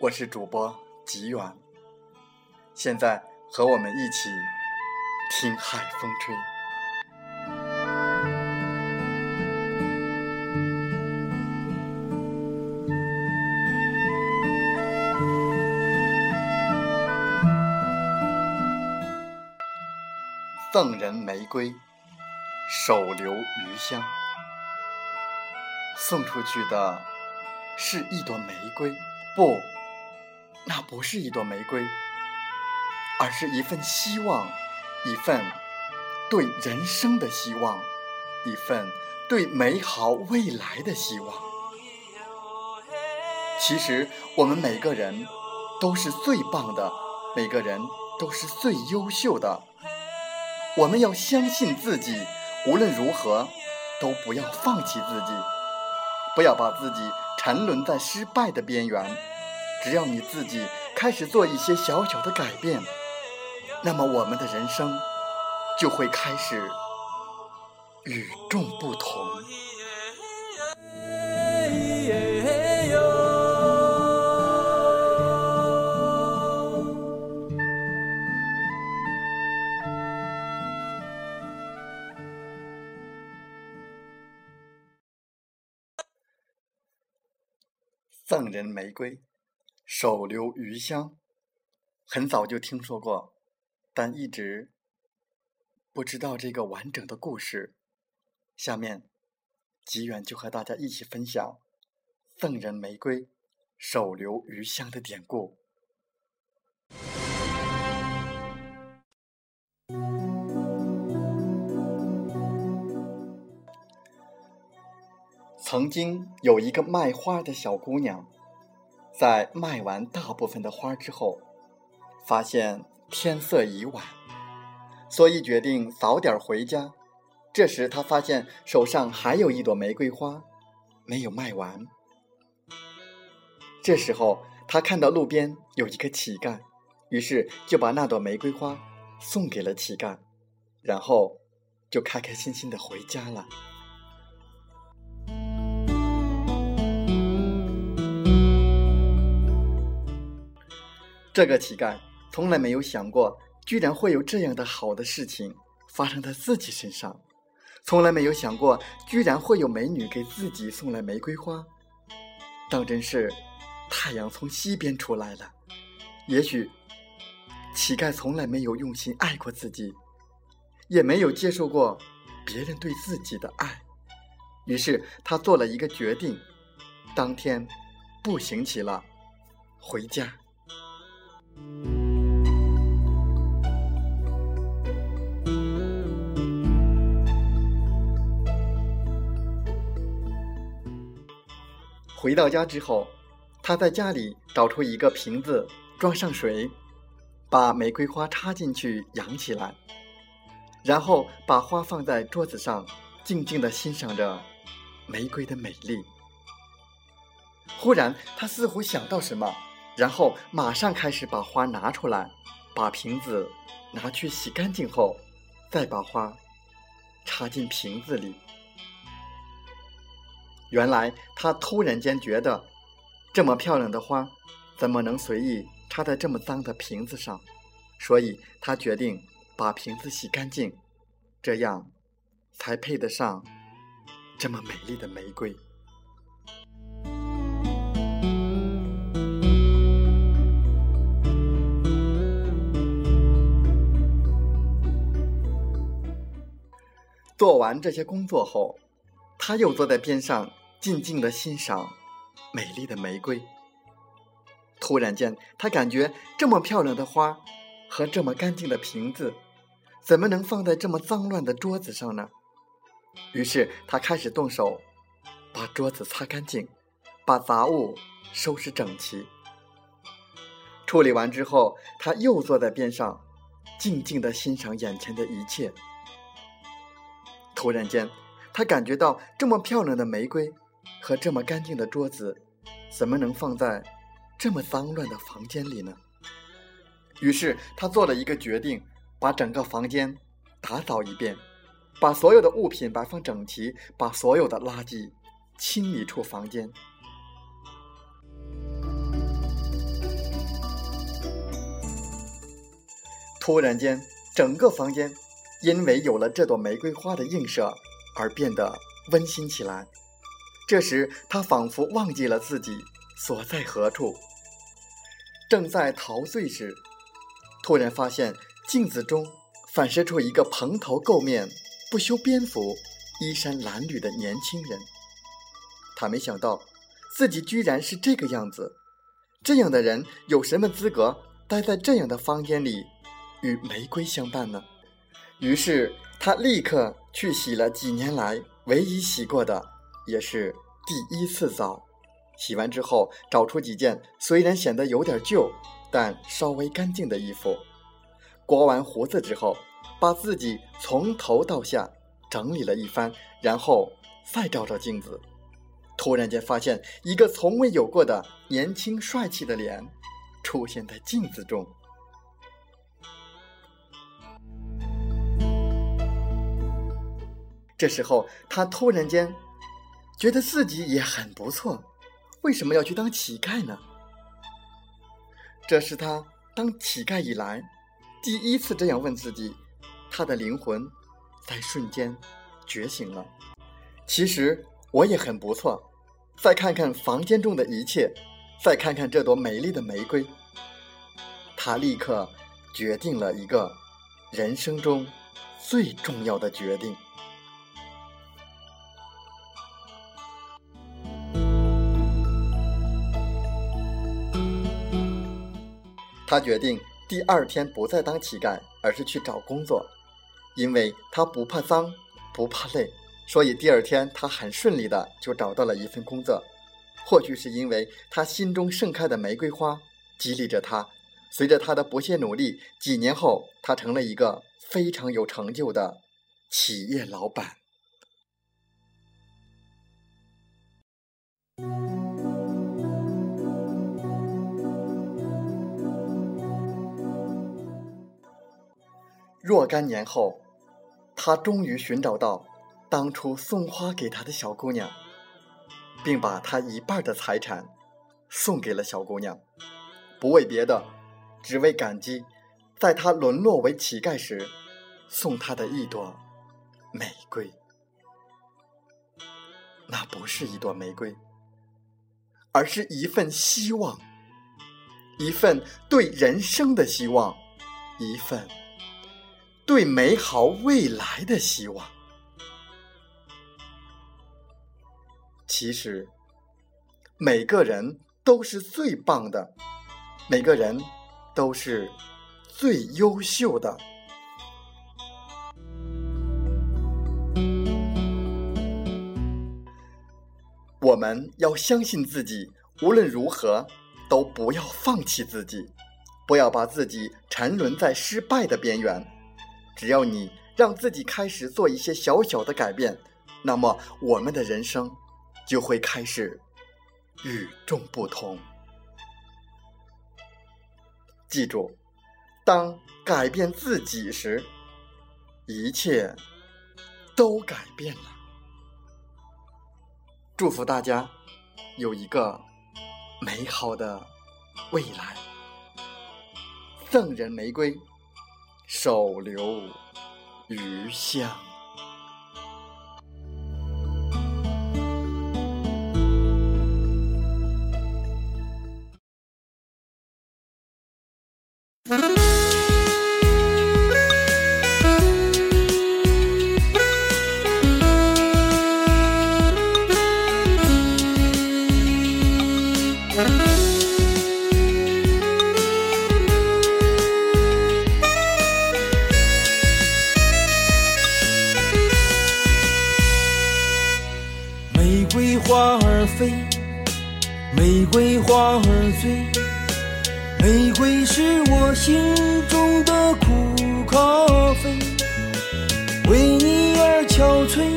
我是主播吉远，现在和我们一起听海风吹。赠人玫瑰，手留余香。送出去的是一朵玫瑰，不。那不是一朵玫瑰，而是一份希望，一份对人生的希望，一份对美好未来的希望。其实我们每个人都是最棒的，每个人都是最优秀的。我们要相信自己，无论如何都不要放弃自己，不要把自己沉沦在失败的边缘。只要你自己开始做一些小小的改变，那么我们的人生就会开始与众不同。赠人玫瑰。手留余香，很早就听说过，但一直不知道这个完整的故事。下面，吉远就和大家一起分享“赠人玫瑰，手留余香”的典故。曾经有一个卖花的小姑娘。在卖完大部分的花之后，发现天色已晚，所以决定早点回家。这时，他发现手上还有一朵玫瑰花没有卖完。这时候，他看到路边有一个乞丐，于是就把那朵玫瑰花送给了乞丐，然后就开开心心的回家了。这个乞丐从来没有想过，居然会有这样的好的事情发生在自己身上；从来没有想过，居然会有美女给自己送来玫瑰花。当真是太阳从西边出来了。也许乞丐从来没有用心爱过自己，也没有接受过别人对自己的爱。于是他做了一个决定，当天步行起了回家。回到家之后，他在家里找出一个瓶子，装上水，把玫瑰花插进去养起来，然后把花放在桌子上，静静的欣赏着玫瑰的美丽。忽然，他似乎想到什么，然后马上开始把花拿出来，把瓶子拿去洗干净后，再把花插进瓶子里。原来他突然间觉得，这么漂亮的花，怎么能随意插在这么脏的瓶子上？所以他决定把瓶子洗干净，这样才配得上这么美丽的玫瑰。做完这些工作后，他又坐在边上。静静的欣赏美丽的玫瑰。突然间，他感觉这么漂亮的花和这么干净的瓶子，怎么能放在这么脏乱的桌子上呢？于是他开始动手把桌子擦干净，把杂物收拾整齐。处理完之后，他又坐在边上，静静的欣赏眼前的一切。突然间，他感觉到这么漂亮的玫瑰和这么干净的桌子，怎么能放在这么脏乱的房间里呢？于是他做了一个决定，把整个房间打扫一遍，把所有的物品摆放整齐，把所有的垃圾清理出房间。突然间，整个房间因为有了这朵玫瑰花的映射而变得温馨起来。这时，他仿佛忘记了自己所在何处，正在陶醉时，突然发现镜子中反射出一个蓬头垢面、不修边幅、衣衫褴褛的年轻人。他没想到自己居然是这个样子。这样的人有什么资格待在这样的房间里？与玫瑰相伴呢，于是他立刻去洗了几年来唯一洗过的，也是第一次澡。洗完之后，找出几件虽然显得有点旧，但稍微干净的衣服，刮完胡子之后，把自己从头到下整理了一番，然后再照照镜子，突然间发现一个从未有过的年轻帅气的脸出现在镜子中。这时候，他突然间觉得自己也很不错，为什么要去当乞丐呢？这是他当乞丐以来第一次这样问自己，他的灵魂在瞬间觉醒了。其实我也很不错。再看看房间中的一切，再看看这朵美丽的玫瑰，他立刻决定了一个人生中最重要的决定。他决定第二天不再当乞丐，而是去找工作，因为他不怕脏，不怕累，所以第二天他很顺利的就找到了一份工作。或许是因为他心中盛开的玫瑰花激励着他，随着他的不懈努力，几年后他成了一个非常有成就的企业老板。若干年后，他终于寻找到当初送花给他的小姑娘，并把他一半的财产送给了小姑娘，不为别的，只为感激在他沦落为乞丐时送他的一朵玫瑰。那不是一朵玫瑰，而是一份希望，一份对人生的希望，一份。对美好未来的希望。其实，每个人都是最棒的，每个人都是最优秀的。我们要相信自己，无论如何都不要放弃自己，不要把自己沉沦在失败的边缘。只要你让自己开始做一些小小的改变，那么我们的人生就会开始与众不同。记住，当改变自己时，一切都改变了。祝福大家有一个美好的未来。赠人玫瑰。手留余香。玫瑰是我心中的苦咖啡，为你而憔悴，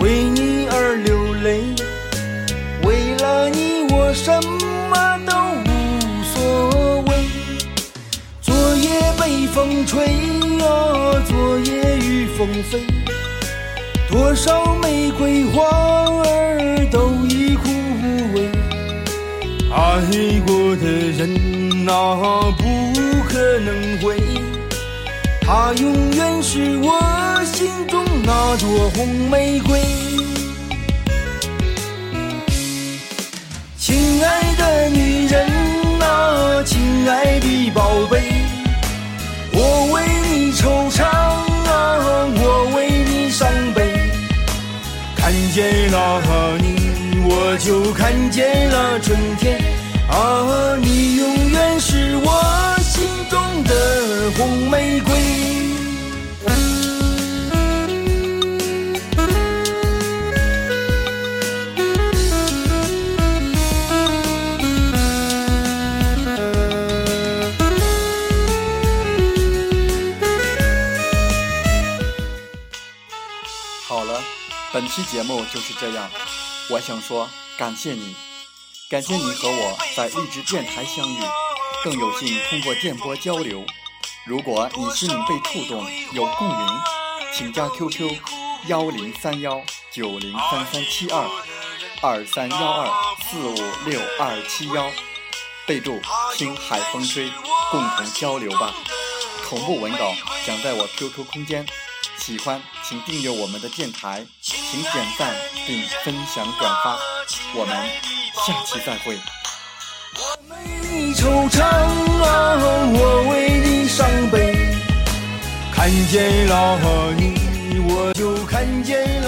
为你而流泪，为了你我什么都无所谓。昨夜被风吹啊，昨夜雨风飞。多少玫瑰花儿都已枯萎，爱过的人啊不可能回，她永远是我心中那朵红玫瑰。亲爱的女人啊，亲爱的宝贝，我为你惆怅啊，我为你伤悲。看见了你，我就看见了春天啊！你本期节目就是这样。我想说，感谢你，感谢你和我在励志电台相遇，更有幸通过电波交流。如果你心灵被触动，有共鸣，请加 QQ 幺零三幺九零三三七二二三幺二四五六二七幺，备注听海风吹，共同交流吧。同步文稿讲在我 QQ 空间。喜欢请订阅我们的电台，请点赞并分享转发，我们下期再会。我为你惆怅啊，我为你伤悲。看见了你，我就看见。